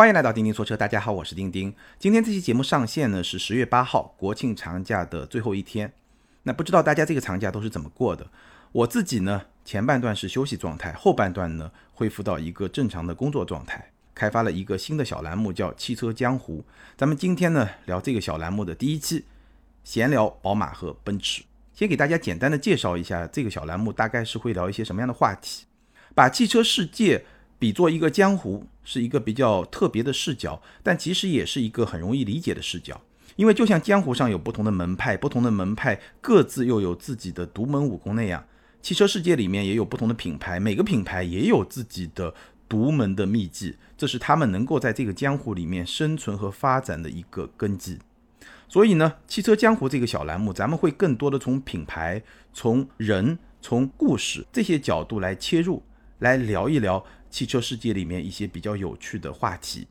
欢迎来到钉钉说车，大家好，我是钉钉。今天这期节目上线呢是十月八号，国庆长假的最后一天。那不知道大家这个长假都是怎么过的？我自己呢，前半段是休息状态，后半段呢恢复到一个正常的工作状态，开发了一个新的小栏目，叫汽车江湖。咱们今天呢聊这个小栏目的第一期，闲聊宝马和奔驰。先给大家简单的介绍一下这个小栏目，大概是会聊一些什么样的话题，把汽车世界。比作一个江湖，是一个比较特别的视角，但其实也是一个很容易理解的视角。因为就像江湖上有不同的门派，不同的门派各自又有自己的独门武功那样，汽车世界里面也有不同的品牌，每个品牌也有自己的独门的秘籍，这是他们能够在这个江湖里面生存和发展的一个根基。所以呢，汽车江湖这个小栏目，咱们会更多的从品牌、从人、从故事这些角度来切入，来聊一聊。汽车世界里面一些比较有趣的话题，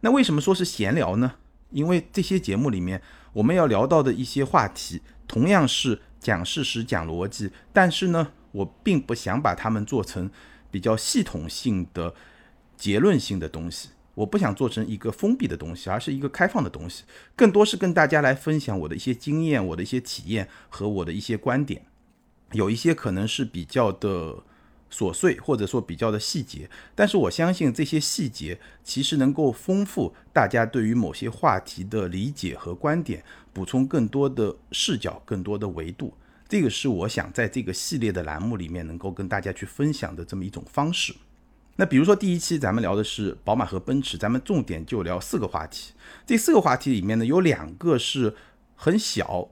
那为什么说是闲聊呢？因为这些节目里面我们要聊到的一些话题，同样是讲事实、讲逻辑，但是呢，我并不想把它们做成比较系统性的结论性的东西，我不想做成一个封闭的东西，而是一个开放的东西，更多是跟大家来分享我的一些经验、我的一些体验和我的一些观点，有一些可能是比较的。琐碎或者说比较的细节，但是我相信这些细节其实能够丰富大家对于某些话题的理解和观点，补充更多的视角、更多的维度。这个是我想在这个系列的栏目里面能够跟大家去分享的这么一种方式。那比如说第一期咱们聊的是宝马和奔驰，咱们重点就聊四个话题。这四个话题里面呢，有两个是很小，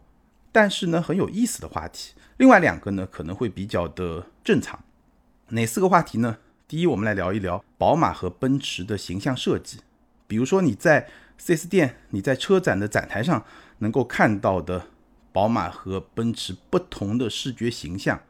但是呢很有意思的话题，另外两个呢可能会比较的正常。哪四个话题呢？第一，我们来聊一聊宝马和奔驰的形象设计。比如说你在 4S 店、你在车展的展台上能够看到的宝马和奔驰不同的视觉形象，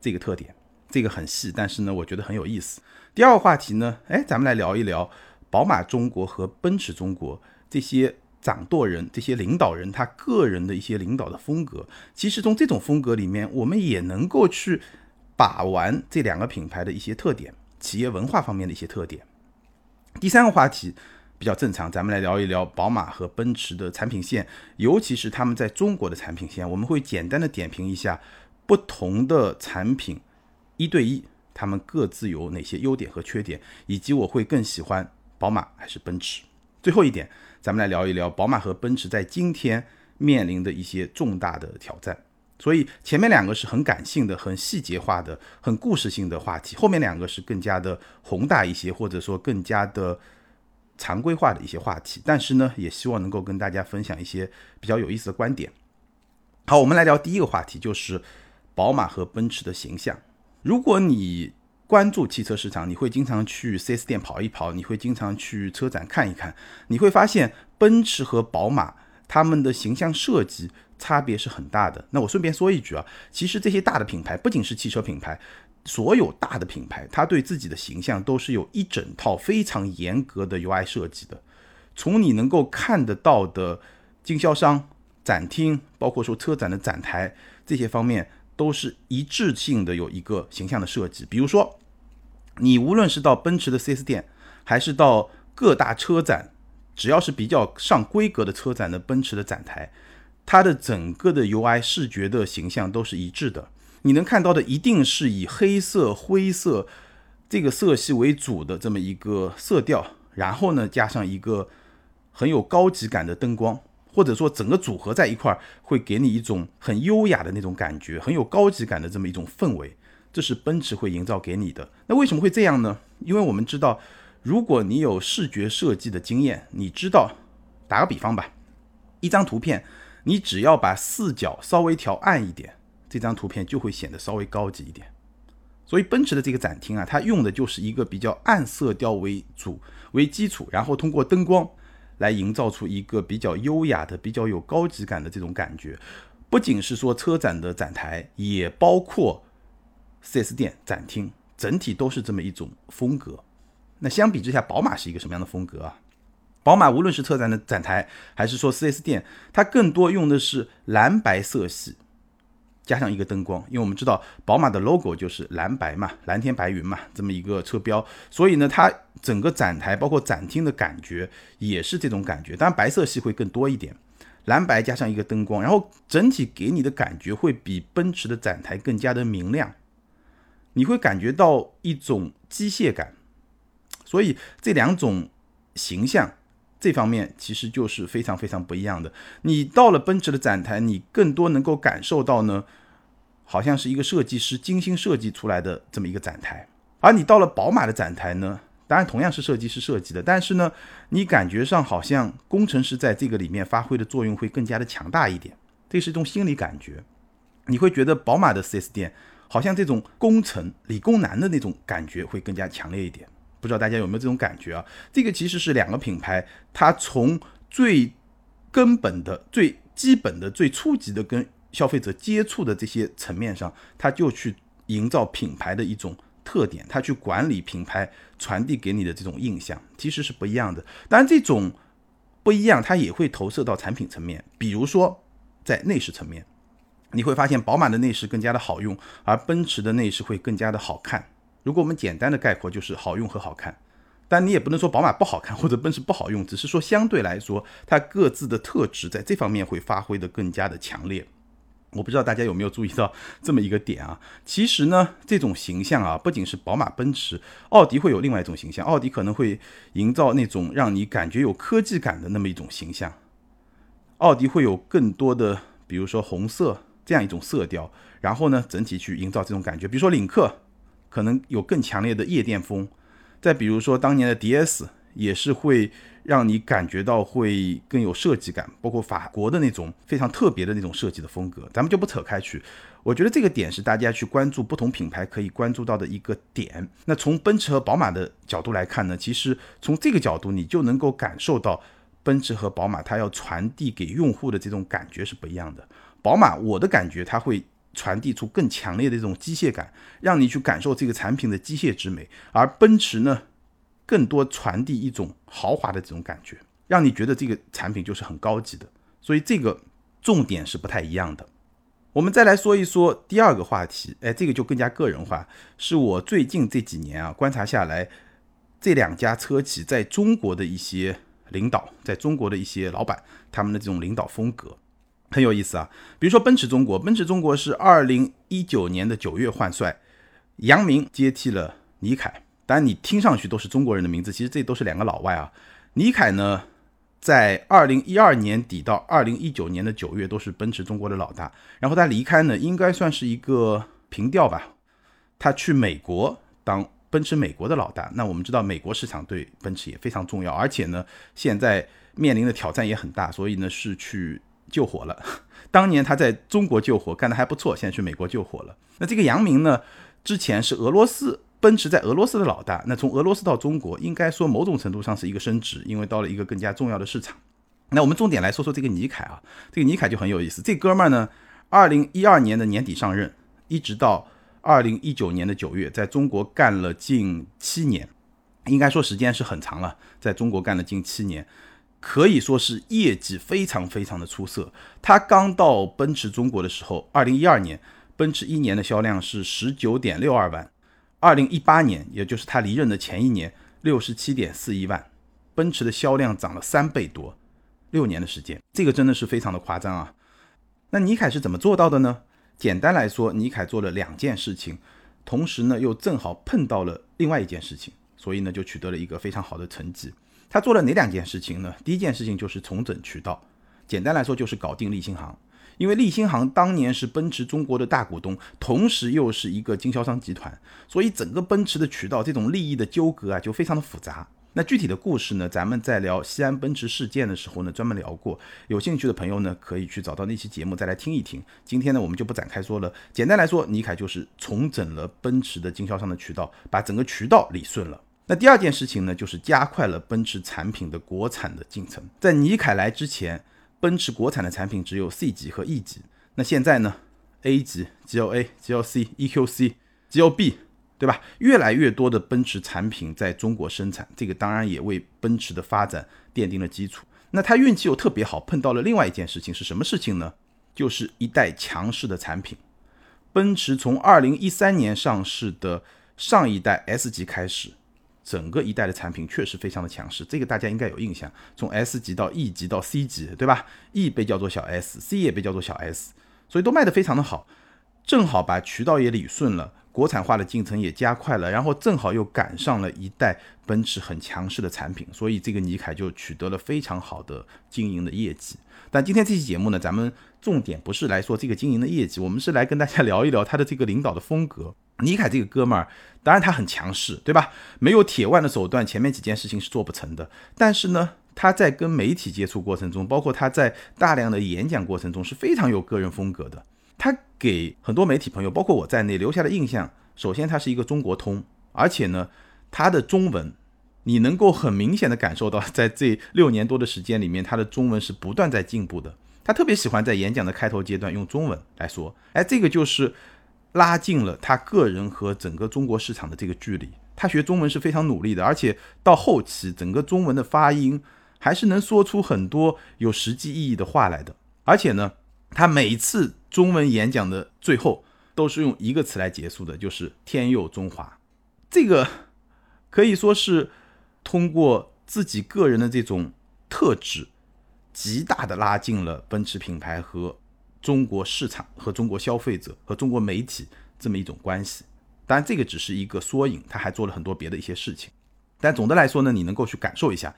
这个特点，这个很细，但是呢，我觉得很有意思。第二个话题呢，哎，咱们来聊一聊宝马中国和奔驰中国这些掌舵人、这些领导人他个人的一些领导的风格。其实从这种风格里面，我们也能够去。把玩这两个品牌的一些特点，企业文化方面的一些特点。第三个话题比较正常，咱们来聊一聊宝马和奔驰的产品线，尤其是他们在中国的产品线。我们会简单的点评一下不同的产品一对一，他们各自有哪些优点和缺点，以及我会更喜欢宝马还是奔驰。最后一点，咱们来聊一聊宝马和奔驰在今天面临的一些重大的挑战。所以前面两个是很感性的、很细节化的、很故事性的话题，后面两个是更加的宏大一些，或者说更加的常规化的一些话题。但是呢，也希望能够跟大家分享一些比较有意思的观点。好，我们来聊第一个话题，就是宝马和奔驰的形象。如果你关注汽车市场，你会经常去 4S 店跑一跑，你会经常去车展看一看，你会发现奔驰和宝马他们的形象设计。差别是很大的。那我顺便说一句啊，其实这些大的品牌不仅是汽车品牌，所有大的品牌，它对自己的形象都是有一整套非常严格的 UI 设计的。从你能够看得到的经销商、展厅，包括说车展的展台这些方面，都是一致性的有一个形象的设计。比如说，你无论是到奔驰的 4S 店，还是到各大车展，只要是比较上规格的车展的奔驰的展台。它的整个的 UI 视觉的形象都是一致的，你能看到的一定是以黑色、灰色这个色系为主的这么一个色调，然后呢加上一个很有高级感的灯光，或者说整个组合在一块儿会给你一种很优雅的那种感觉，很有高级感的这么一种氛围，这是奔驰会营造给你的。那为什么会这样呢？因为我们知道，如果你有视觉设计的经验，你知道，打个比方吧，一张图片。你只要把视角稍微调暗一点，这张图片就会显得稍微高级一点。所以奔驰的这个展厅啊，它用的就是一个比较暗色调为主为基础，然后通过灯光来营造出一个比较优雅的、比较有高级感的这种感觉。不仅是说车展的展台，也包括 4S 店展厅，整体都是这么一种风格。那相比之下，宝马是一个什么样的风格啊？宝马无论是车展的展台，还是说 4S 店，它更多用的是蓝白色系，加上一个灯光，因为我们知道宝马的 logo 就是蓝白嘛，蓝天白云嘛，这么一个车标，所以呢，它整个展台包括展厅的感觉也是这种感觉，当然白色系会更多一点，蓝白加上一个灯光，然后整体给你的感觉会比奔驰的展台更加的明亮，你会感觉到一种机械感，所以这两种形象。这方面其实就是非常非常不一样的。你到了奔驰的展台，你更多能够感受到呢，好像是一个设计师精心设计出来的这么一个展台。而你到了宝马的展台呢，当然同样是设计师设计的，但是呢，你感觉上好像工程师在这个里面发挥的作用会更加的强大一点。这是一种心理感觉，你会觉得宝马的 4S 店好像这种工程理工男的那种感觉会更加强烈一点。不知道大家有没有这种感觉啊？这个其实是两个品牌，它从最根本的、最基本的、最初级的跟消费者接触的这些层面上，它就去营造品牌的一种特点，它去管理品牌传递给你的这种印象，其实是不一样的。当然，这种不一样，它也会投射到产品层面，比如说在内饰层面，你会发现宝马的内饰更加的好用，而奔驰的内饰会更加的好看。如果我们简单的概括，就是好用和好看，但你也不能说宝马不好看 或者奔驰不好用，只是说相对来说，它各自的特质在这方面会发挥的更加的强烈。我不知道大家有没有注意到这么一个点啊？其实呢，这种形象啊，不仅是宝马、奔驰、奥迪会有另外一种形象，奥迪可能会营造那种让你感觉有科技感的那么一种形象，奥迪会有更多的，比如说红色这样一种色调，然后呢，整体去营造这种感觉，比如说领克。可能有更强烈的夜店风，再比如说当年的 DS 也是会让你感觉到会更有设计感，包括法国的那种非常特别的那种设计的风格，咱们就不扯开去。我觉得这个点是大家去关注不同品牌可以关注到的一个点。那从奔驰和宝马的角度来看呢，其实从这个角度你就能够感受到奔驰和宝马它要传递给用户的这种感觉是不一样的。宝马我的感觉它会。传递出更强烈的这种机械感，让你去感受这个产品的机械之美。而奔驰呢，更多传递一种豪华的这种感觉，让你觉得这个产品就是很高级的。所以这个重点是不太一样的。我们再来说一说第二个话题，哎，这个就更加个人化，是我最近这几年啊观察下来，这两家车企在中国的一些领导，在中国的一些老板，他们的这种领导风格。很有意思啊，比如说奔驰中国，奔驰中国是二零一九年的九月换帅，杨明接替了倪凯。当然你听上去都是中国人的名字，其实这都是两个老外啊。倪凯呢，在二零一二年底到二零一九年的九月都是奔驰中国的老大，然后他离开呢，应该算是一个平调吧。他去美国当奔驰美国的老大。那我们知道美国市场对奔驰也非常重要，而且呢，现在面临的挑战也很大，所以呢是去。救火了，当年他在中国救火干得还不错，现在去美国救火了。那这个杨明呢，之前是俄罗斯奔驰在俄罗斯的老大，那从俄罗斯到中国，应该说某种程度上是一个升职，因为到了一个更加重要的市场。那我们重点来说说这个尼凯啊，这个尼凯就很有意思，这哥们儿呢，二零一二年的年底上任，一直到二零一九年的九月，在中国干了近七年，应该说时间是很长了，在中国干了近七年。可以说是业绩非常非常的出色。他刚到奔驰中国的时候，二零一二年，奔驰一年的销量是十九点六二万；二零一八年，也就是他离任的前一年，六十七点四一万。奔驰的销量涨了三倍多，六年的时间，这个真的是非常的夸张啊。那尼凯是怎么做到的呢？简单来说，尼凯做了两件事情，同时呢又正好碰到了另外一件事情，所以呢就取得了一个非常好的成绩。他做了哪两件事情呢？第一件事情就是重整渠道，简单来说就是搞定立新行，因为立新行当年是奔驰中国的大股东，同时又是一个经销商集团，所以整个奔驰的渠道这种利益的纠葛啊就非常的复杂。那具体的故事呢，咱们在聊西安奔驰事件的时候呢专门聊过，有兴趣的朋友呢可以去找到那期节目再来听一听。今天呢我们就不展开说了，简单来说，尼凯就是重整了奔驰的经销商的渠道，把整个渠道理顺了。那第二件事情呢，就是加快了奔驰产品的国产的进程。在尼凯来之前，奔驰国产的产品只有 C 级和 E 级。那现在呢，A 级、GLA、GLC、EQC、GLB，对吧？越来越多的奔驰产品在中国生产，这个当然也为奔驰的发展奠定了基础。那他运气又特别好，碰到了另外一件事情是什么事情呢？就是一代强势的产品，奔驰从二零一三年上市的上一代 S 级开始，整个一代的产品确实非常的强势，这个大家应该有印象。从 S 级到 E 级到 C 级，对吧？E 被叫做小 S，C 也被叫做小 S，所以都卖得非常的好，正好把渠道也理顺了。国产化的进程也加快了，然后正好又赶上了一代奔驰很强势的产品，所以这个尼凯就取得了非常好的经营的业绩。但今天这期节目呢，咱们重点不是来说这个经营的业绩，我们是来跟大家聊一聊他的这个领导的风格。尼凯这个哥们儿，当然他很强势，对吧？没有铁腕的手段，前面几件事情是做不成的。但是呢，他在跟媒体接触过程中，包括他在大量的演讲过程中，是非常有个人风格的。他给很多媒体朋友，包括我在内留下的印象，首先他是一个中国通，而且呢，他的中文，你能够很明显的感受到，在这六年多的时间里面，他的中文是不断在进步的。他特别喜欢在演讲的开头阶段用中文来说，哎，这个就是拉近了他个人和整个中国市场的这个距离。他学中文是非常努力的，而且到后期，整个中文的发音还是能说出很多有实际意义的话来的。而且呢，他每次。中文演讲的最后都是用一个词来结束的，就是“天佑中华”。这个可以说是通过自己个人的这种特质，极大的拉近了奔驰品牌和中国市场、和中国消费者、和中国媒体这么一种关系。当然，这个只是一个缩影，他还做了很多别的一些事情。但总的来说呢，你能够去感受一下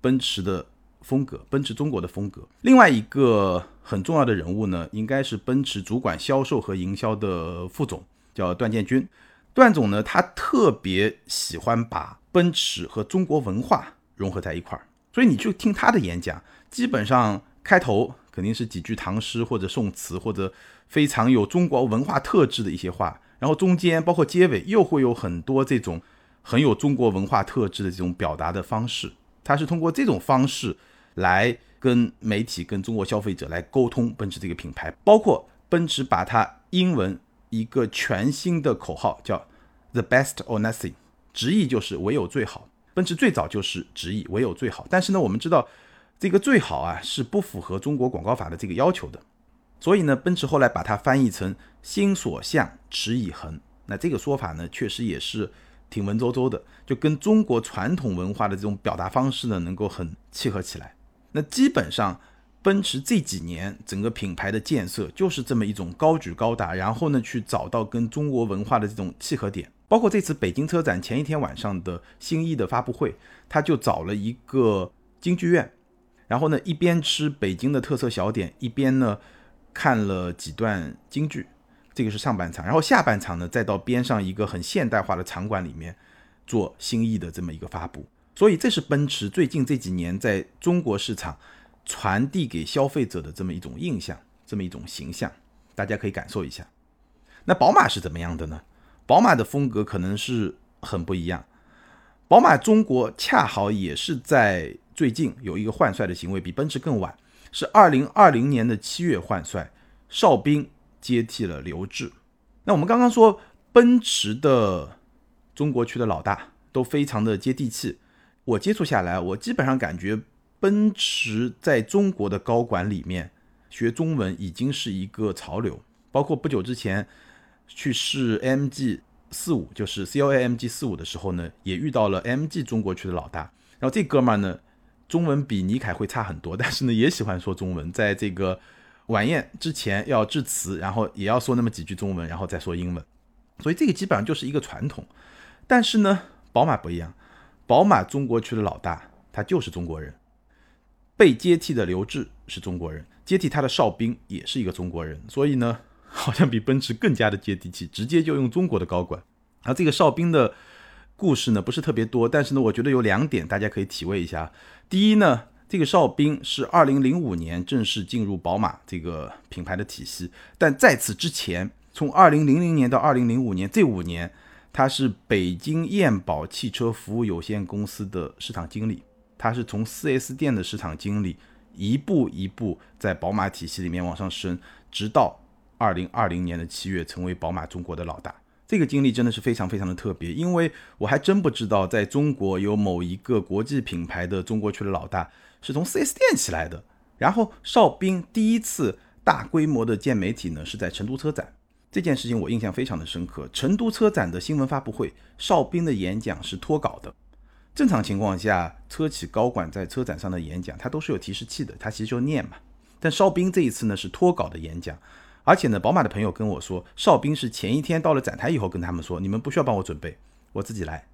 奔驰的。风格，奔驰中国的风格。另外一个很重要的人物呢，应该是奔驰主管销售和营销的副总，叫段建军。段总呢，他特别喜欢把奔驰和中国文化融合在一块儿，所以你去听他的演讲，基本上开头肯定是几句唐诗或者宋词，或者非常有中国文化特质的一些话，然后中间包括结尾又会有很多这种很有中国文化特质的这种表达的方式。它是通过这种方式。来跟媒体、跟中国消费者来沟通奔驰这个品牌，包括奔驰把它英文一个全新的口号叫 “the best or nothing”，直译就是唯有最好。奔驰最早就是直译唯有最好，但是呢，我们知道这个最好啊是不符合中国广告法的这个要求的，所以呢，奔驰后来把它翻译成“心所向，驰以恒”。那这个说法呢，确实也是挺文绉绉的，就跟中国传统文化的这种表达方式呢，能够很契合起来。那基本上，奔驰这几年整个品牌的建设就是这么一种高举高打，然后呢去找到跟中国文化的这种契合点。包括这次北京车展前一天晚上的新一的发布会，他就找了一个京剧院，然后呢一边吃北京的特色小点，一边呢看了几段京剧。这个是上半场，然后下半场呢再到边上一个很现代化的场馆里面做新意的这么一个发布。所以这是奔驰最近这几年在中国市场传递给消费者的这么一种印象，这么一种形象，大家可以感受一下。那宝马是怎么样的呢？宝马的风格可能是很不一样。宝马中国恰好也是在最近有一个换帅的行为，比奔驰更晚，是二零二零年的七月换帅，邵兵接替了刘志。那我们刚刚说奔驰的中国区的老大都非常的接地气。我接触下来，我基本上感觉奔驰在中国的高管里面学中文已经是一个潮流。包括不久之前去试 MG 四五，就是 CLA MG 四五的时候呢，也遇到了 MG 中国区的老大。然后这哥们儿呢，中文比尼凯会差很多，但是呢也喜欢说中文。在这个晚宴之前要致辞，然后也要说那么几句中文，然后再说英文。所以这个基本上就是一个传统。但是呢，宝马不一样。宝马中国区的老大，他就是中国人。被接替的刘志是中国人，接替他的哨兵也是一个中国人，所以呢，好像比奔驰更加的接地气，直接就用中国的高管。而这个哨兵的故事呢，不是特别多，但是呢，我觉得有两点大家可以体味一下。第一呢，这个哨兵是二零零五年正式进入宝马这个品牌的体系，但在此之前，从二零零零年到二零零五年这五年。他是北京燕宝汽车服务有限公司的市场经理，他是从 4S 店的市场经理一步一步在宝马体系里面往上升，直到2020年的七月成为宝马中国的老大。这个经历真的是非常非常的特别，因为我还真不知道在中国有某一个国际品牌的中国区的老大是从 4S 店起来的。然后邵兵第一次大规模的见媒体呢，是在成都车展。这件事情我印象非常的深刻。成都车展的新闻发布会，邵兵的演讲是脱稿的。正常情况下，车企高管在车展上的演讲，他都是有提示器的，他其实就念嘛。但邵兵这一次呢是脱稿的演讲，而且呢，宝马的朋友跟我说，邵兵是前一天到了展台以后跟他们说，你们不需要帮我准备，我自己来。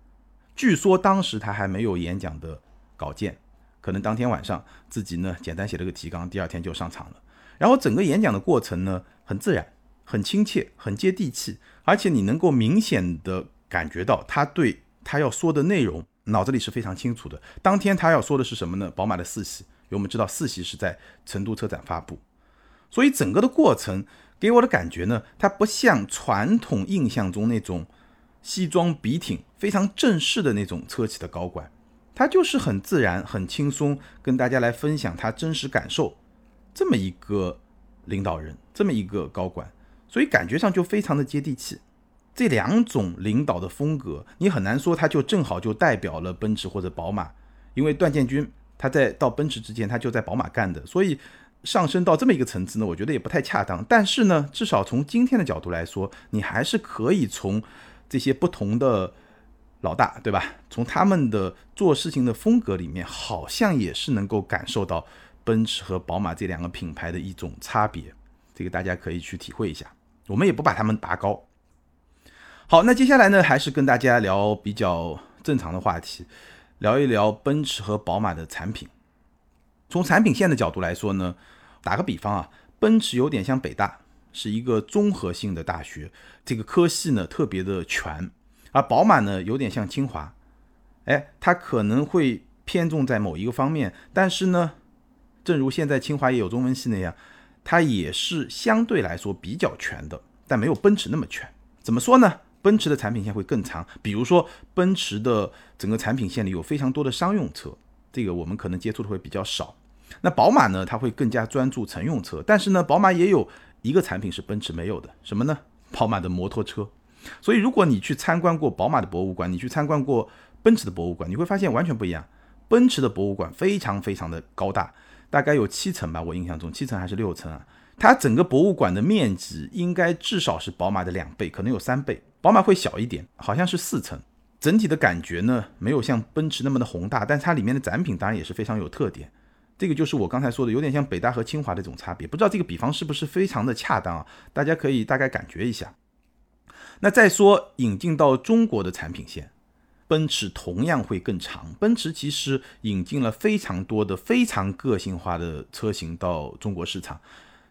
据说当时他还没有演讲的稿件，可能当天晚上自己呢简单写了个提纲，第二天就上场了。然后整个演讲的过程呢很自然、很亲切、很接地气，而且你能够明显的感觉到他对他要说的内容。脑子里是非常清楚的。当天他要说的是什么呢？宝马的四系，因为我们知道四系是在成都车展发布，所以整个的过程给我的感觉呢，它不像传统印象中那种西装笔挺、非常正式的那种车企的高管，他就是很自然、很轻松，跟大家来分享他真实感受这么一个领导人，这么一个高管，所以感觉上就非常的接地气。这两种领导的风格，你很难说他就正好就代表了奔驰或者宝马，因为段建军他在到奔驰之前他就在宝马干的，所以上升到这么一个层次呢，我觉得也不太恰当。但是呢，至少从今天的角度来说，你还是可以从这些不同的老大，对吧？从他们的做事情的风格里面，好像也是能够感受到奔驰和宝马这两个品牌的一种差别。这个大家可以去体会一下。我们也不把他们拔高。好，那接下来呢，还是跟大家聊比较正常的话题，聊一聊奔驰和宝马的产品。从产品线的角度来说呢，打个比方啊，奔驰有点像北大，是一个综合性的大学，这个科系呢特别的全；而宝马呢有点像清华，哎，它可能会偏重在某一个方面，但是呢，正如现在清华也有中文系那样，它也是相对来说比较全的，但没有奔驰那么全。怎么说呢？奔驰的产品线会更长，比如说奔驰的整个产品线里有非常多的商用车，这个我们可能接触的会比较少。那宝马呢，它会更加专注乘用车，但是呢，宝马也有一个产品是奔驰没有的，什么呢？宝马的摩托车。所以如果你去参观过宝马的博物馆，你去参观过奔驰的博物馆，你会发现完全不一样。奔驰的博物馆非常非常的高大，大概有七层吧，我印象中七层还是六层啊？它整个博物馆的面积应该至少是宝马的两倍，可能有三倍。宝马会小一点，好像是四层。整体的感觉呢，没有像奔驰那么的宏大，但它里面的展品当然也是非常有特点。这个就是我刚才说的，有点像北大和清华的这种差别。不知道这个比方是不是非常的恰当啊？大家可以大概感觉一下。那再说引进到中国的产品线，奔驰同样会更长。奔驰其实引进了非常多的非常个性化的车型到中国市场。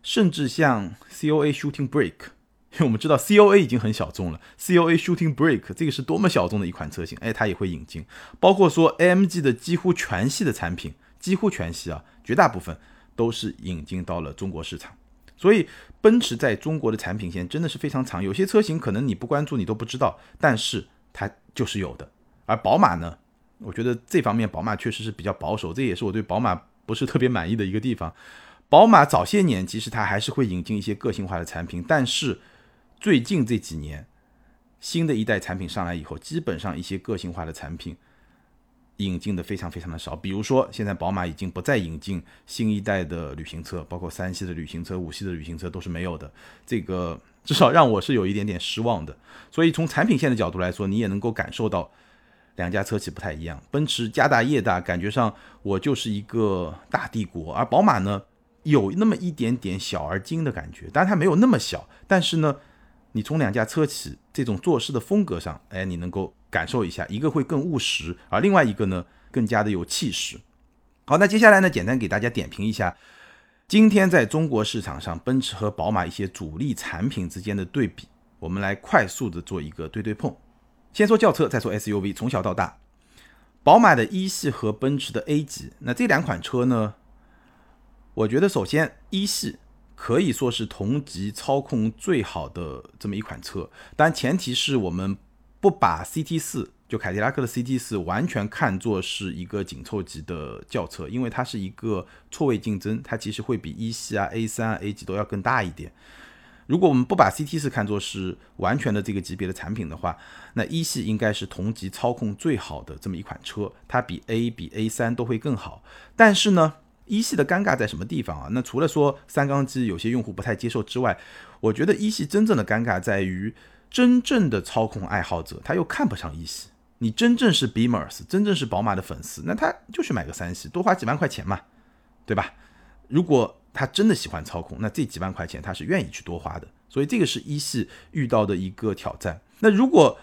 甚至像 COA Shooting Brake，因为我们知道 COA 已经很小众了，COA Shooting Brake 这个是多么小众的一款车型，哎，它也会引进。包括说 AMG 的几乎全系的产品，几乎全系啊，绝大部分都是引进到了中国市场。所以奔驰在中国的产品线真的是非常长，有些车型可能你不关注你都不知道，但是它就是有的。而宝马呢，我觉得这方面宝马确实是比较保守，这也是我对宝马不是特别满意的一个地方。宝马早些年其实它还是会引进一些个性化的产品，但是最近这几年新的一代产品上来以后，基本上一些个性化的产品引进的非常非常的少。比如说，现在宝马已经不再引进新一代的旅行车，包括三系的旅行车、五系的旅行车都是没有的。这个至少让我是有一点点失望的。所以从产品线的角度来说，你也能够感受到两家车企不太一样。奔驰家大业大，感觉上我就是一个大帝国，而宝马呢？有那么一点点小而精的感觉，当然它没有那么小，但是呢，你从两家车企这种做事的风格上，哎，你能够感受一下，一个会更务实，而另外一个呢，更加的有气势。好，那接下来呢，简单给大家点评一下今天在中国市场上奔驰和宝马一些主力产品之间的对比，我们来快速的做一个对对碰。先说轿车，再说 SUV，从小到大，宝马的一系和奔驰的 A 级，那这两款车呢？我觉得首先一系可以说是同级操控最好的这么一款车，但前提是我们不把 CT 四就凯迪拉克的 CT 四完全看作是一个紧凑级的轿车，因为它是一个错位竞争，它其实会比一系啊 A 三啊 A 级都要更大一点。如果我们不把 CT 四看作是完全的这个级别的产品的话，那一系应该是同级操控最好的这么一款车，它比 A 比 A 三都会更好。但是呢？一系的尴尬在什么地方啊？那除了说三缸机有些用户不太接受之外，我觉得一系真正的尴尬在于，真正的操控爱好者他又看不上一系。你真正是 Beamers，真正是宝马的粉丝，那他就去买个三系，多花几万块钱嘛，对吧？如果他真的喜欢操控，那这几万块钱他是愿意去多花的。所以这个是一系遇到的一个挑战。那如果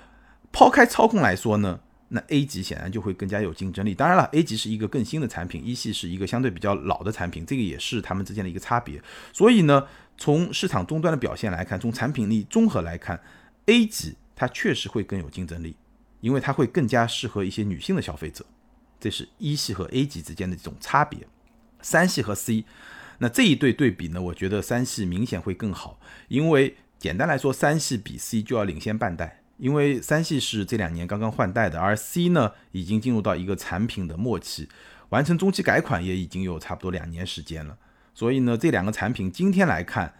抛开操控来说呢？那 A 级显然就会更加有竞争力。当然了，A 级是一个更新的产品，一系是一个相对比较老的产品，这个也是他们之间的一个差别。所以呢，从市场终端的表现来看，从产品力综合来看，A 级它确实会更有竞争力，因为它会更加适合一些女性的消费者。这是一系和 A 级之间的这种差别。三系和 C，那这一对对比呢，我觉得三系明显会更好，因为简单来说，三系比 C 就要领先半代。因为三系是这两年刚刚换代的，而 C 呢已经进入到一个产品的末期，完成中期改款也已经有差不多两年时间了。所以呢，这两个产品今天来看，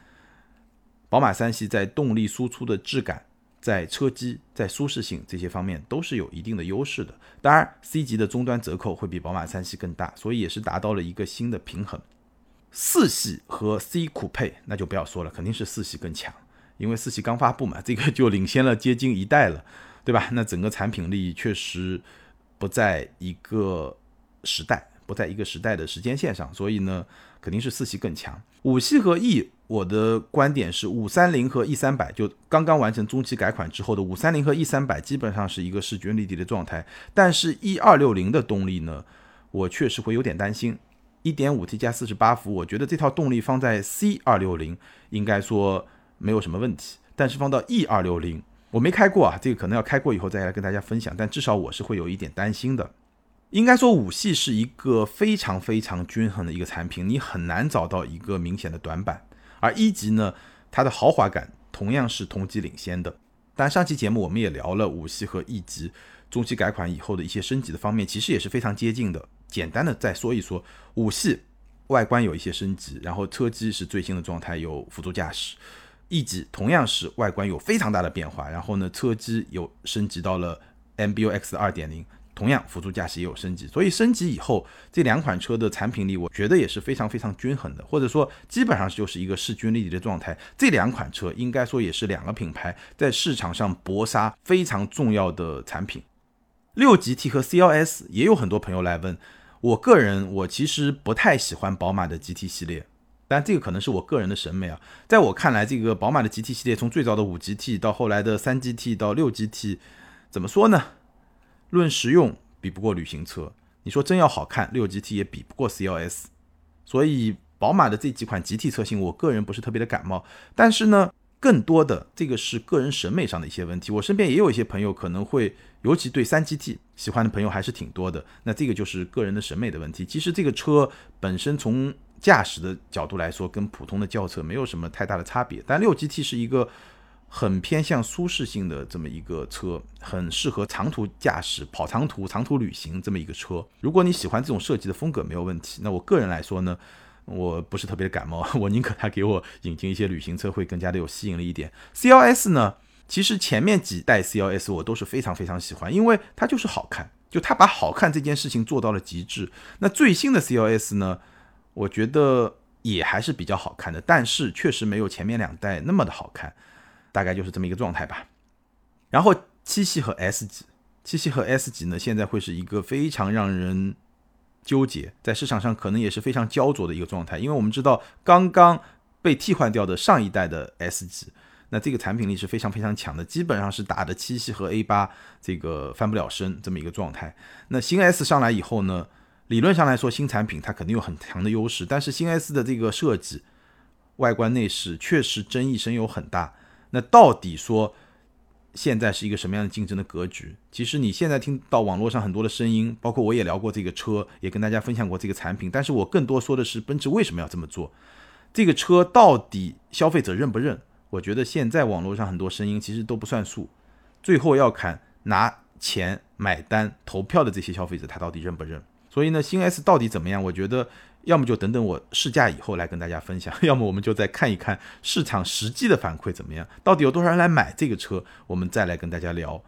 宝马三系在动力输出的质感、在车机、在舒适性这些方面都是有一定的优势的。当然，C 级的终端折扣会比宝马三系更大，所以也是达到了一个新的平衡。四系和 C 酷配那就不要说了，肯定是四系更强。因为四系刚发布嘛，这个就领先了接近一代了，对吧？那整个产品力确实不在一个时代，不在一个时代的时间线上，所以呢，肯定是四系更强。五系和 E，我的观点是五三零和 E 三百就刚刚完成中期改款之后的五三零和 E 三百基本上是一个势均力敌的状态，但是 E 二六零的动力呢，我确实会有点担心。一点五 T 加四十八伏，我觉得这套动力放在 C 二六零应该说。没有什么问题，但是放到 E 二六零，我没开过啊，这个可能要开过以后再来跟大家分享。但至少我是会有一点担心的。应该说五系是一个非常非常均衡的一个产品，你很难找到一个明显的短板。而一级呢，它的豪华感同样是同级领先的。但上期节目我们也聊了五系和 E 级中期改款以后的一些升级的方面，其实也是非常接近的。简单的再说一说，五系外观有一些升级，然后车机是最新的状态，有辅助驾驶。一级同样是外观有非常大的变化，然后呢，车机有升级到了 MBUX 二点零，同样辅助驾驶也有升级，所以升级以后这两款车的产品力，我觉得也是非常非常均衡的，或者说基本上就是一个势均力敌的状态。这两款车应该说也是两个品牌在市场上搏杀非常重要的产品。六 GT 和 CLS 也有很多朋友来问，我个人我其实不太喜欢宝马的 GT 系列。但这个可能是我个人的审美啊，在我看来，这个宝马的 GT 系列从最早的五 GT 到后来的三 GT 到六 GT，怎么说呢？论实用比不过旅行车，你说真要好看，六 GT 也比不过 CLS。所以宝马的这几款 GT 车型，我个人不是特别的感冒。但是呢，更多的这个是个人审美上的一些问题。我身边也有一些朋友可能会，尤其对三 GT 喜欢的朋友还是挺多的。那这个就是个人的审美的问题。其实这个车本身从驾驶的角度来说，跟普通的轿车没有什么太大的差别。但六 GT 是一个很偏向舒适性的这么一个车，很适合长途驾驶、跑长途、长途旅行这么一个车。如果你喜欢这种设计的风格，没有问题。那我个人来说呢，我不是特别的感冒，我宁可它给我引进一些旅行车会更加的有吸引力一点。CLS 呢，其实前面几代 CLS 我都是非常非常喜欢，因为它就是好看，就它把好看这件事情做到了极致。那最新的 CLS 呢？我觉得也还是比较好看的，但是确实没有前面两代那么的好看，大概就是这么一个状态吧。然后七系和 S 级，七系和 S 级呢，现在会是一个非常让人纠结，在市场上可能也是非常焦灼的一个状态，因为我们知道刚刚被替换掉的上一代的 S 级，那这个产品力是非常非常强的，基本上是打的七系和 A 八这个翻不了身这么一个状态。那新 S 上来以后呢？理论上来说，新产品它肯定有很强的优势，但是新 S 的这个设计、外观内饰确实争议声有很大。那到底说现在是一个什么样的竞争的格局？其实你现在听到网络上很多的声音，包括我也聊过这个车，也跟大家分享过这个产品，但是我更多说的是奔驰为什么要这么做？这个车到底消费者认不认？我觉得现在网络上很多声音其实都不算数，最后要看拿钱买单投票的这些消费者他到底认不认？所以呢，新 S 到底怎么样？我觉得要么就等等我试驾以后来跟大家分享，要么我们就再看一看市场实际的反馈怎么样，到底有多少人来买这个车，我们再来跟大家聊。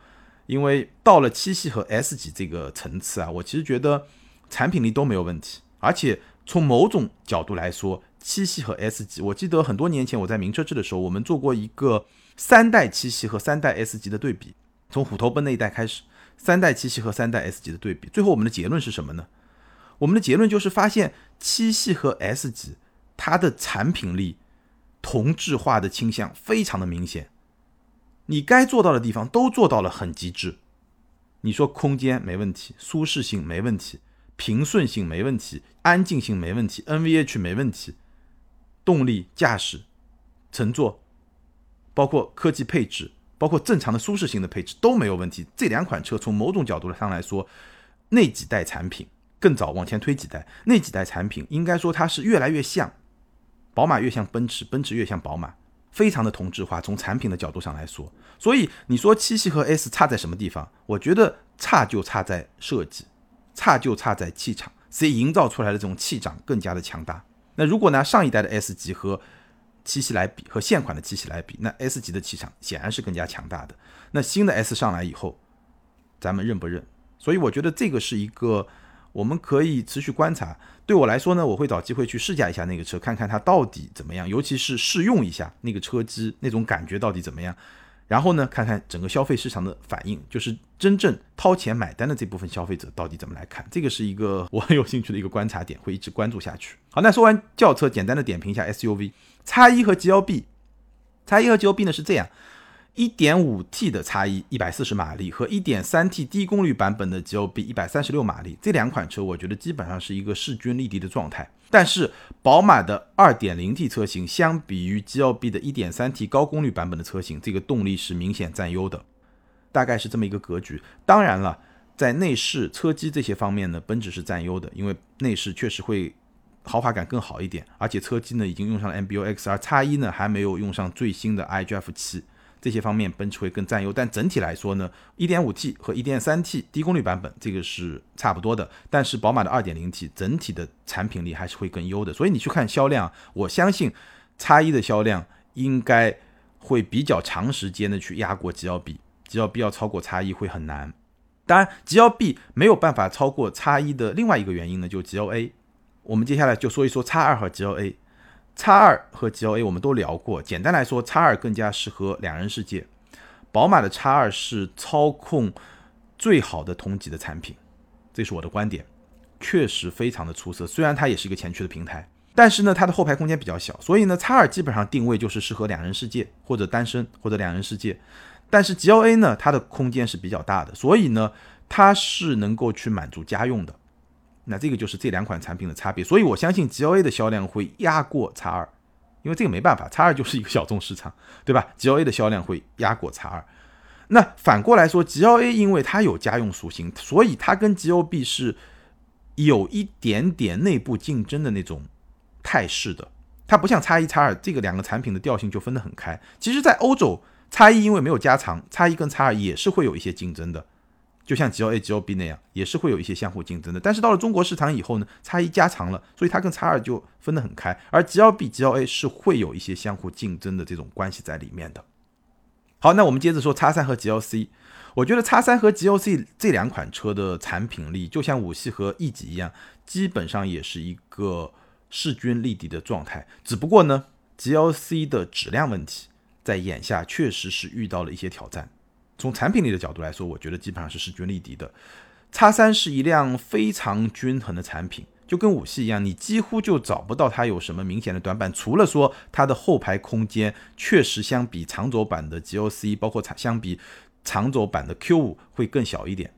因为到了七系和 S 级这个层次啊，我其实觉得产品力都没有问题，而且从某种角度来说，七系和 S 级，我记得很多年前我在名车志的时候，我们做过一个三代七系和三代 S 级的对比，从虎头奔那一代开始，三代七系和三代 S 级的对比，最后我们的结论是什么呢？我们的结论就是发现七系和 S 级它的产品力同质化的倾向非常的明显，你该做到的地方都做到了很极致。你说空间没问题，舒适性没问题。平顺性没问题，安静性没问题，NVH 没问题，动力、驾驶、乘坐，包括科技配置，包括正常的舒适性的配置都没有问题。这两款车从某种角度上来说，那几代产品更早往前推几代，那几代产品应该说它是越来越像，宝马越像奔驰，奔驰越像宝马，非常的同质化。从产品的角度上来说，所以你说七系和 S 差在什么地方？我觉得差就差在设计。差就差在气场，谁营造出来的这种气场更加的强大。那如果拿上一代的 S 级和七系来比，和现款的七系来比，那 S 级的气场显然是更加强大的。那新的 S 上来以后，咱们认不认？所以我觉得这个是一个我们可以持续观察。对我来说呢，我会找机会去试驾一下那个车，看看它到底怎么样，尤其是试用一下那个车机那种感觉到底怎么样。然后呢，看看整个消费市场的反应，就是真正掏钱买单的这部分消费者到底怎么来看，这个是一个我很有兴趣的一个观察点，会一直关注下去。好，那说完轿车，简单的点评一下 SUV，叉一和 G L B，叉一和 G L B 呢是这样。1.5T 的差异140马力和 1.3T 低功率版本的 GLB 136马力，这两款车我觉得基本上是一个势均力敌的状态。但是宝马的 2.0T 车型相比于 GLB 的 1.3T 高功率版本的车型，这个动力是明显占优的，大概是这么一个格局。当然了，在内饰、车机这些方面呢，奔驰是占优的，因为内饰确实会豪华感更好一点，而且车机呢已经用上了 MBUX，而叉一呢还没有用上最新的 iGF 七。这些方面奔驰会更占优，但整体来说呢，1.5T 和 1.3T 低功率版本这个是差不多的，但是宝马的 2.0T 整体的产品力还是会更优的，所以你去看销量，我相信叉一的销量应该会比较长时间的去压过 GLB，GLB 要超过叉一会很难。当然，GLB 没有办法超过叉一的另外一个原因呢，就 GLA。我们接下来就说一说叉二和 GLA。叉二和 G L A 我们都聊过，简单来说，叉二更加适合两人世界。宝马的叉二是操控最好的同级的产品，这是我的观点，确实非常的出色。虽然它也是一个前驱的平台，但是呢，它的后排空间比较小，所以呢，叉二基本上定位就是适合两人世界或者单身或者两人世界。但是 G L A 呢，它的空间是比较大的，所以呢，它是能够去满足家用的。那这个就是这两款产品的差别，所以我相信 G L A 的销量会压过叉二，因为这个没办法，叉二就是一个小众市场，对吧？G L A 的销量会压过叉二。那反过来说，G L A 因为它有家用属性，所以它跟 G L B 是有一点点内部竞争的那种态势的。它不像叉一、叉二这个两个产品的调性就分得很开。其实，在欧洲，叉一因为没有加长，叉一跟叉二也是会有一些竞争的。就像 G L A、G L B 那样，也是会有一些相互竞争的。但是到了中国市场以后呢，差异加长了，所以它跟叉二就分得很开。而 G L B、G L A 是会有一些相互竞争的这种关系在里面的。好，那我们接着说叉三和 G L C。我觉得叉三和 G L C 这两款车的产品力，就像五系和 E 级一样，基本上也是一个势均力敌的状态。只不过呢，G L C 的质量问题在眼下确实是遇到了一些挑战。从产品力的角度来说，我觉得基本上是势均力敌的。叉三是一辆非常均衡的产品，就跟五系一样，你几乎就找不到它有什么明显的短板，除了说它的后排空间确实相比长轴版的 G L C，包括相比长轴版的 Q 五会更小一点。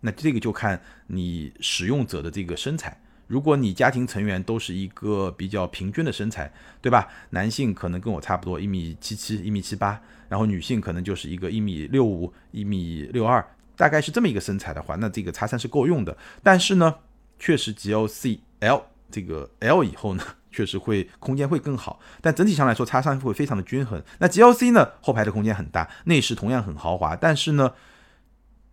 那这个就看你使用者的这个身材。如果你家庭成员都是一个比较平均的身材，对吧？男性可能跟我差不多，一米七七、一米七八，然后女性可能就是一个一米六五、一米六二，大概是这么一个身材的话，那这个叉三是够用的。但是呢，确实 G L C L 这个 L 以后呢，确实会空间会更好，但整体上来说，叉三会非常的均衡。那 G L C 呢，后排的空间很大，内饰同样很豪华，但是呢，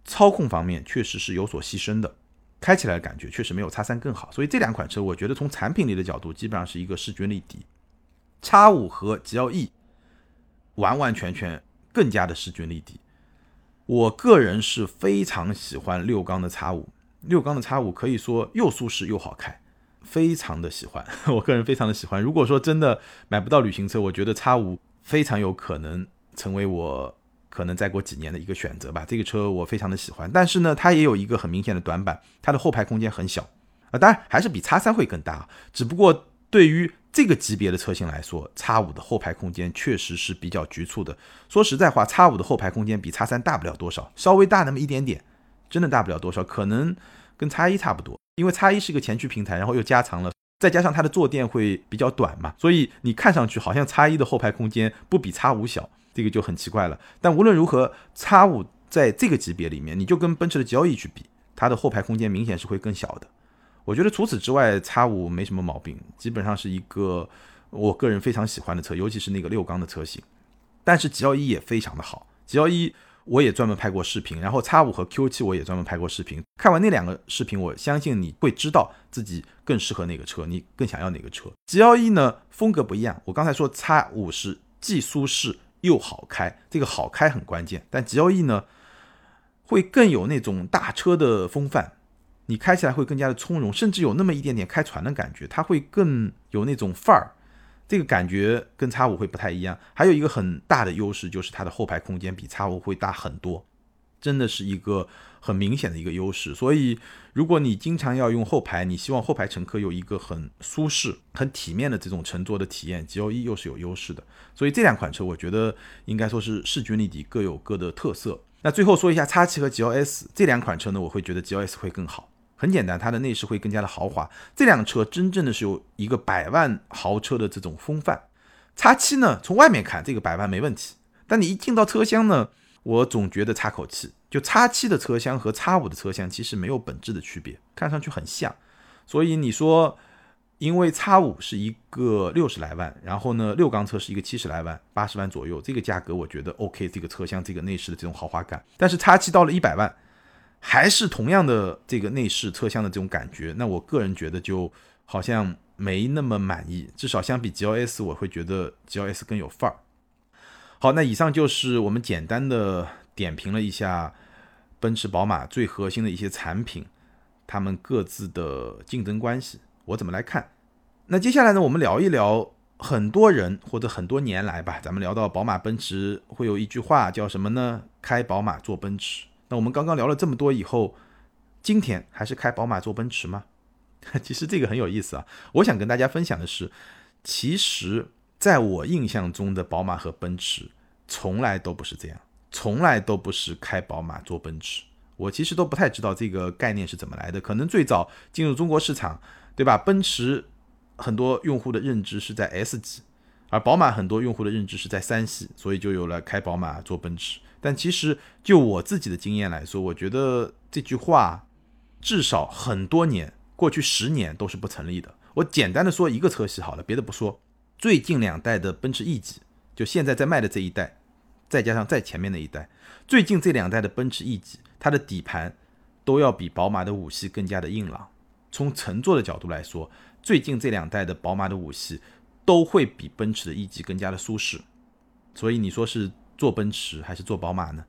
操控方面确实是有所牺牲的。开起来的感觉确实没有叉三更好，所以这两款车我觉得从产品力的角度基本上是一个势均力敌。叉五和 G L E 完完全全更加的势均力敌。我个人是非常喜欢六缸的叉五，六缸的叉五可以说又舒适又好开，非常的喜欢，我个人非常的喜欢。如果说真的买不到旅行车，我觉得叉五非常有可能成为我可能再过几年的一个选择吧。这个车我非常的喜欢，但是呢，它也有一个很明显的短板，它的后排空间很小啊，当然还是比叉三会更大，只不过对于这个级别的车型来说，叉五的后排空间确实是比较局促的。说实在话，叉五的后排空间比叉三大不了多少，稍微大那么一点点，真的大不了多少，可能跟叉一差不多。因为叉一是个前驱平台，然后又加长了，再加上它的坐垫会比较短嘛，所以你看上去好像叉一的后排空间不比叉五小，这个就很奇怪了。但无论如何，叉五在这个级别里面，你就跟奔驰的 G L E 去比，它的后排空间明显是会更小的。我觉得除此之外，叉五没什么毛病，基本上是一个我个人非常喜欢的车，尤其是那个六缸的车型。但是 G L E 也非常的好，G L E 我也专门拍过视频，然后叉五和 Q 七我也专门拍过视频。看完那两个视频，我相信你会知道自己更适合哪个车，你更想要哪个车。G L E 呢风格不一样，我刚才说叉五是既舒适又好开，这个好开很关键，但 G L E 呢会更有那种大车的风范。你开起来会更加的从容，甚至有那么一点点开船的感觉，它会更有那种范儿，这个感觉跟叉五会不太一样。还有一个很大的优势就是它的后排空间比叉五会大很多，真的是一个很明显的一个优势。所以如果你经常要用后排，你希望后排乘客有一个很舒适、很体面的这种乘坐的体验，G L E 又是有优势的。所以这两款车我觉得应该说是势均力敌，各有各的特色。那最后说一下叉七和 G L S 这两款车呢，我会觉得 G L S 会更好。很简单，它的内饰会更加的豪华。这辆车真正的是有一个百万豪车的这种风范。叉七呢，从外面看这个百万没问题，但你一进到车厢呢，我总觉得差口气。就叉七的车厢和叉五的车厢其实没有本质的区别，看上去很像。所以你说，因为叉五是一个六十来万，然后呢六缸车是一个七十来万、八十万左右，这个价格我觉得 OK。这个车厢、这个内饰的这种豪华感，但是叉七到了一百万。还是同样的这个内饰车厢的这种感觉，那我个人觉得就好像没那么满意。至少相比 G L S，我会觉得 G L S 更有范儿。好，那以上就是我们简单的点评了一下奔驰、宝马最核心的一些产品，他们各自的竞争关系，我怎么来看？那接下来呢，我们聊一聊很多人或者很多年来吧，咱们聊到宝马、奔驰，会有一句话叫什么呢？开宝马，坐奔驰。那我们刚刚聊了这么多以后，今天还是开宝马坐奔驰吗？其实这个很有意思啊。我想跟大家分享的是，其实在我印象中的宝马和奔驰从来都不是这样，从来都不是开宝马坐奔驰。我其实都不太知道这个概念是怎么来的。可能最早进入中国市场，对吧？奔驰很多用户的认知是在 S 级，而宝马很多用户的认知是在三系，所以就有了开宝马坐奔驰。但其实就我自己的经验来说，我觉得这句话至少很多年，过去十年都是不成立的。我简单的说一个车系好了，别的不说。最近两代的奔驰 E 级，就现在在卖的这一代，再加上再前面那一代，最近这两代的奔驰 E 级，它的底盘都要比宝马的五系更加的硬朗。从乘坐的角度来说，最近这两代的宝马的五系都会比奔驰的 E 级更加的舒适。所以你说是？坐奔驰还是坐宝马呢？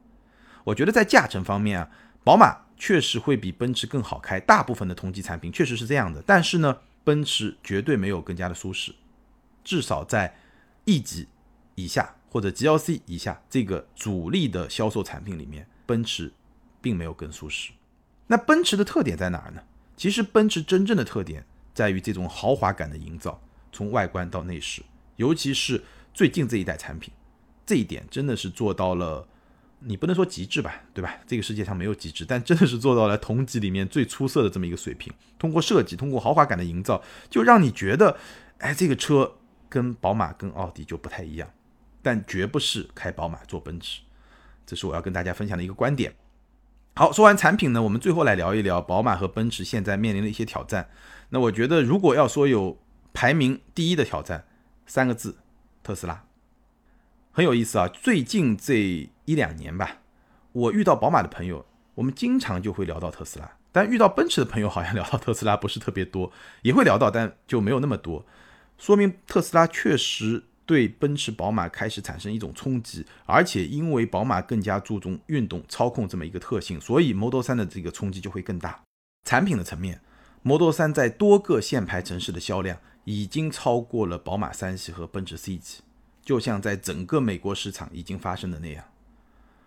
我觉得在驾乘方面啊，宝马确实会比奔驰更好开。大部分的同级产品确实是这样的，但是呢，奔驰绝对没有更加的舒适。至少在 E 级以下或者 GLC 以下这个主力的销售产品里面，奔驰并没有更舒适。那奔驰的特点在哪儿呢？其实奔驰真正的特点在于这种豪华感的营造，从外观到内饰，尤其是最近这一代产品。这一点真的是做到了，你不能说极致吧，对吧？这个世界上没有极致，但真的是做到了同级里面最出色的这么一个水平。通过设计，通过豪华感的营造，就让你觉得，哎，这个车跟宝马、跟奥迪就不太一样。但绝不是开宝马坐奔驰，这是我要跟大家分享的一个观点。好，说完产品呢，我们最后来聊一聊宝马和奔驰现在面临的一些挑战。那我觉得，如果要说有排名第一的挑战，三个字：特斯拉。很有意思啊！最近这一两年吧，我遇到宝马的朋友，我们经常就会聊到特斯拉；但遇到奔驰的朋友，好像聊到特斯拉不是特别多，也会聊到，但就没有那么多。说明特斯拉确实对奔驰、宝马开始产生一种冲击，而且因为宝马更加注重运动操控这么一个特性，所以 Model 3的这个冲击就会更大。产品的层面，Model 3在多个限牌城市的销量已经超过了宝马三系和奔驰 C 级，就像在整个美国市场已经发生的那样。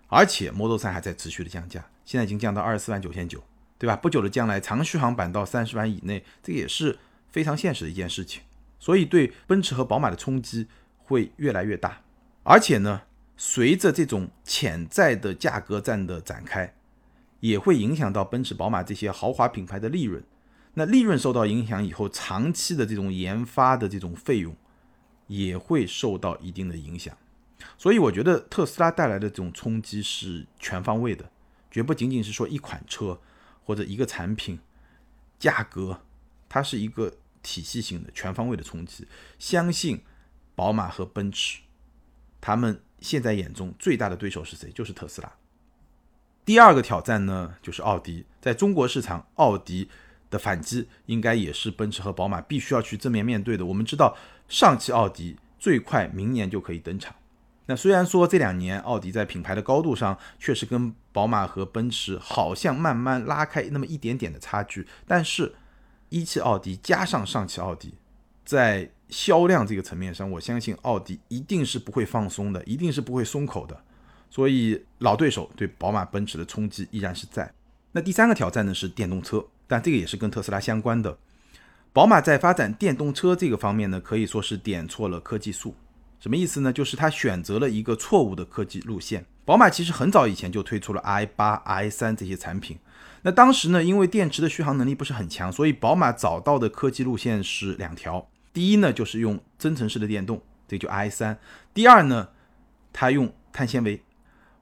而且 Model 3还在持续的降价，现在已经降到二十四万九千九，对吧？不久的将来，长续航版到三十万以内，这也是非常现实的一件事情。所以对奔驰和宝马的冲击会越来越大。而且呢，随着这种潜在的价格战的展开，也会影响到奔驰、宝马这些豪华品牌的利润。那利润受到影响以后，长期的这种研发的这种费用也会受到一定的影响。所以我觉得特斯拉带来的这种冲击是全方位的，绝不仅仅是说一款车或者一个产品价格，它是一个体系性的、全方位的冲击。相信宝马和奔驰，他们现在眼中最大的对手是谁？就是特斯拉。第二个挑战呢，就是奥迪，在中国市场，奥迪。的反击应该也是奔驰和宝马必须要去正面面对的。我们知道，上汽奥迪最快明年就可以登场。那虽然说这两年奥迪在品牌的高度上确实跟宝马和奔驰好像慢慢拉开那么一点点的差距，但是一汽奥迪加上上汽奥迪，在销量这个层面上，我相信奥迪一定是不会放松的，一定是不会松口的。所以老对手对宝马、奔驰的冲击依然是在。那第三个挑战呢是电动车。但这个也是跟特斯拉相关的。宝马在发展电动车这个方面呢，可以说是点错了科技树。什么意思呢？就是它选择了一个错误的科技路线。宝马其实很早以前就推出了 i 八、i 三这些产品。那当时呢，因为电池的续航能力不是很强，所以宝马找到的科技路线是两条。第一呢，就是用增程式的电动，这就 i 三。第二呢，它用碳纤维。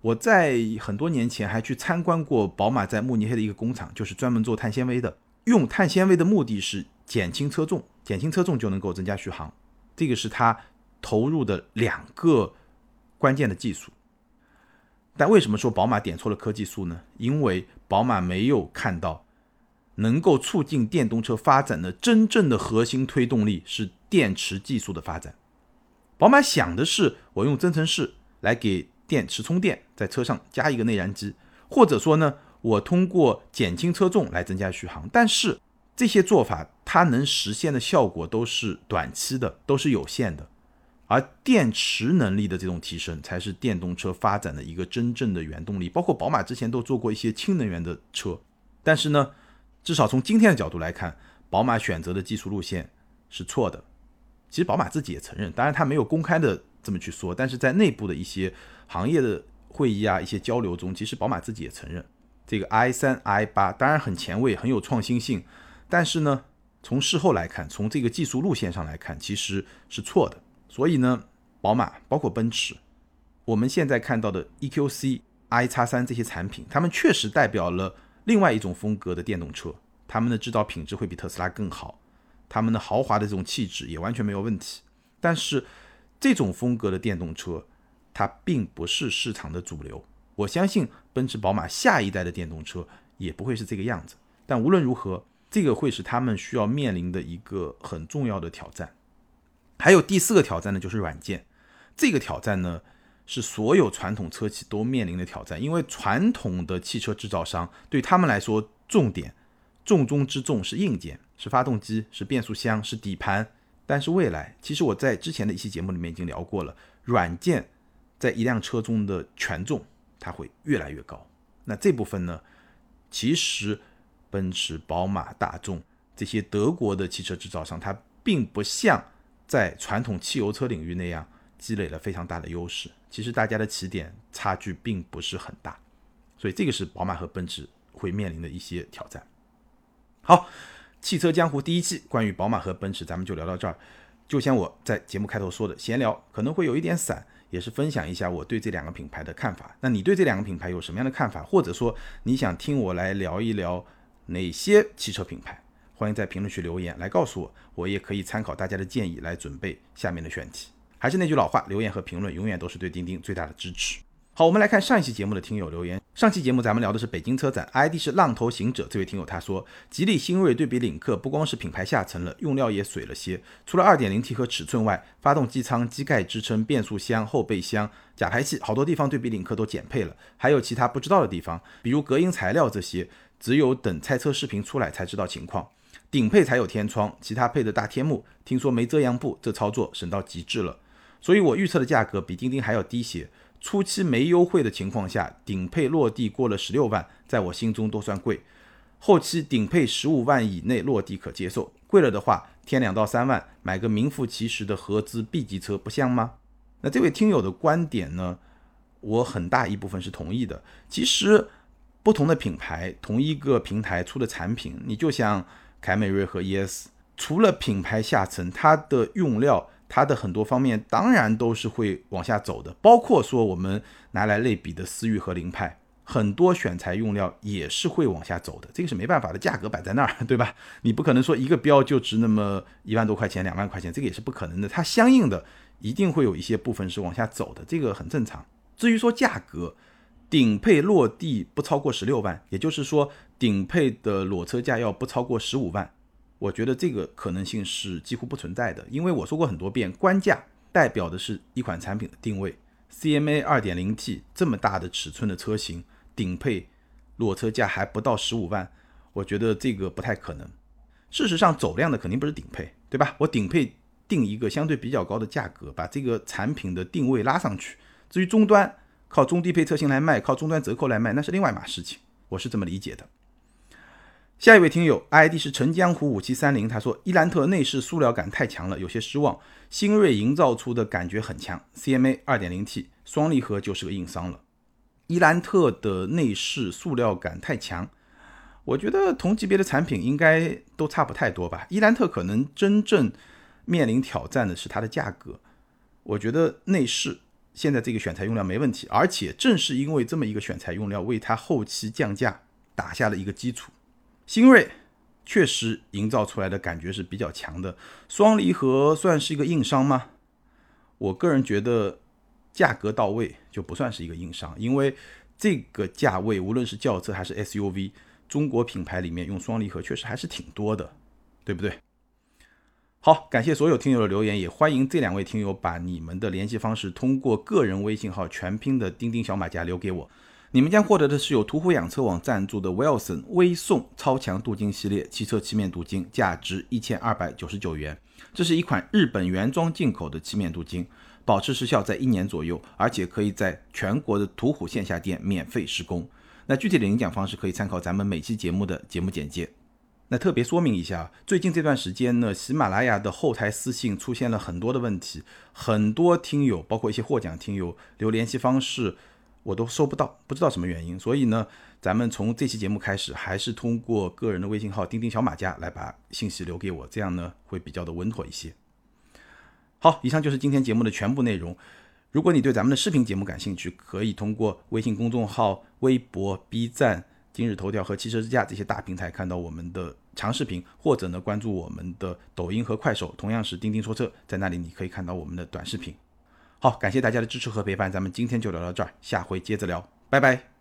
我在很多年前还去参观过宝马在慕尼黑的一个工厂，就是专门做碳纤维的。用碳纤维的目的是减轻车重，减轻车重就能够增加续航，这个是它投入的两个关键的技术。但为什么说宝马点错了科技树呢？因为宝马没有看到能够促进电动车发展的真正的核心推动力是电池技术的发展。宝马想的是我用增程式来给。电池充电，在车上加一个内燃机，或者说呢，我通过减轻车重来增加续航。但是这些做法，它能实现的效果都是短期的，都是有限的。而电池能力的这种提升，才是电动车发展的一个真正的原动力。包括宝马之前都做过一些氢能源的车，但是呢，至少从今天的角度来看，宝马选择的技术路线是错的。其实宝马自己也承认，当然他没有公开的这么去说，但是在内部的一些。行业的会议啊，一些交流中，其实宝马自己也承认，这个 i 三、i 八当然很前卫，很有创新性，但是呢，从事后来看，从这个技术路线上来看，其实是错的。所以呢，宝马包括奔驰，我们现在看到的 EQC、i 叉三这些产品，它们确实代表了另外一种风格的电动车，它们的制造品质会比特斯拉更好，它们的豪华的这种气质也完全没有问题。但是这种风格的电动车，它并不是市场的主流，我相信奔驰、宝马下一代的电动车也不会是这个样子。但无论如何，这个会是他们需要面临的一个很重要的挑战。还有第四个挑战呢，就是软件。这个挑战呢，是所有传统车企都面临的挑战，因为传统的汽车制造商对他们来说，重点重中之重是硬件，是发动机，是变速箱，是底盘。但是未来，其实我在之前的一期节目里面已经聊过了，软件。在一辆车中的权重，它会越来越高。那这部分呢，其实奔驰、宝马、大众这些德国的汽车制造商，它并不像在传统汽油车领域那样积累了非常大的优势。其实大家的起点差距并不是很大，所以这个是宝马和奔驰会面临的一些挑战。好，汽车江湖第一期关于宝马和奔驰，咱们就聊到这儿。就像我在节目开头说的，闲聊可能会有一点散。也是分享一下我对这两个品牌的看法。那你对这两个品牌有什么样的看法？或者说你想听我来聊一聊哪些汽车品牌？欢迎在评论区留言来告诉我，我也可以参考大家的建议来准备下面的选题。还是那句老话，留言和评论永远都是对钉钉最大的支持。好，我们来看上一期节目的听友留言。上期节目咱们聊的是北京车展，ID 是浪头行者。这位听友他说，吉利新锐对比领克，不光是品牌下沉了，用料也水了些。除了 2.0T 和尺寸外，发动机舱、机盖支撑、变速箱、后备箱、假排气，好多地方对比领克都减配了。还有其他不知道的地方，比如隔音材料这些，只有等拆车视频出来才知道情况。顶配才有天窗，其他配的大天幕，听说没遮阳布，这操作省到极致了。所以我预测的价格比钉钉还要低些。初期没优惠的情况下，顶配落地过了十六万，在我心中都算贵。后期顶配十五万以内落地可接受，贵了的话添两到三万，买个名副其实的合资 B 级车不香吗？那这位听友的观点呢，我很大一部分是同意的。其实不同的品牌，同一个平台出的产品，你就像凯美瑞和 ES，除了品牌下沉，它的用料。它的很多方面当然都是会往下走的，包括说我们拿来类比的思域和凌派，很多选材用料也是会往下走的，这个是没办法的，价格摆在那儿，对吧？你不可能说一个标就值那么一万多块钱、两万块钱，这个也是不可能的。它相应的一定会有一些部分是往下走的，这个很正常。至于说价格，顶配落地不超过十六万，也就是说顶配的裸车价要不超过十五万。我觉得这个可能性是几乎不存在的，因为我说过很多遍，官价代表的是一款产品的定位。CMA 2.0T 这么大的尺寸的车型，顶配裸车价还不到十五万，我觉得这个不太可能。事实上，走量的肯定不是顶配，对吧？我顶配定一个相对比较高的价格，把这个产品的定位拉上去。至于终端靠中低配车型来卖，靠终端折扣来卖，那是另外一码事情。我是这么理解的。下一位听友 ID 是陈江湖五七三零，他说伊兰特内饰塑料感太强了，有些失望。新锐营造出的感觉很强，CMA 二点零 T 双离合就是个硬伤了。伊兰特的内饰塑料感太强，我觉得同级别的产品应该都差不太多吧。伊兰特可能真正面临挑战的是它的价格。我觉得内饰现在这个选材用料没问题，而且正是因为这么一个选材用料，为它后期降价打下了一个基础。新锐确实营造出来的感觉是比较强的，双离合算是一个硬伤吗？我个人觉得价格到位就不算是一个硬伤，因为这个价位无论是轿车还是 SUV，中国品牌里面用双离合确实还是挺多的，对不对？好，感谢所有听友的留言，也欢迎这两位听友把你们的联系方式通过个人微信号全拼的钉钉小马甲留给我。你们将获得的是由途虎养车网赞助的 Wilson 微送超强镀金系列汽车漆面镀金，价值一千二百九十九元。这是一款日本原装进口的漆面镀金，保持时效在一年左右，而且可以在全国的途虎线下店免费施工。那具体的领奖方式可以参考咱们每期节目的节目简介。那特别说明一下，最近这段时间呢，喜马拉雅的后台私信出现了很多的问题，很多听友，包括一些获奖听友留联系方式。我都收不到，不知道什么原因，所以呢，咱们从这期节目开始，还是通过个人的微信号“钉钉小马甲”来把信息留给我，这样呢会比较的稳妥一些。好，以上就是今天节目的全部内容。如果你对咱们的视频节目感兴趣，可以通过微信公众号、微博、B 站、今日头条和汽车之家这些大平台看到我们的长视频，或者呢关注我们的抖音和快手，同样是钉钉说车，在那里你可以看到我们的短视频。好，感谢大家的支持和陪伴，咱们今天就聊到这儿，下回接着聊，拜拜。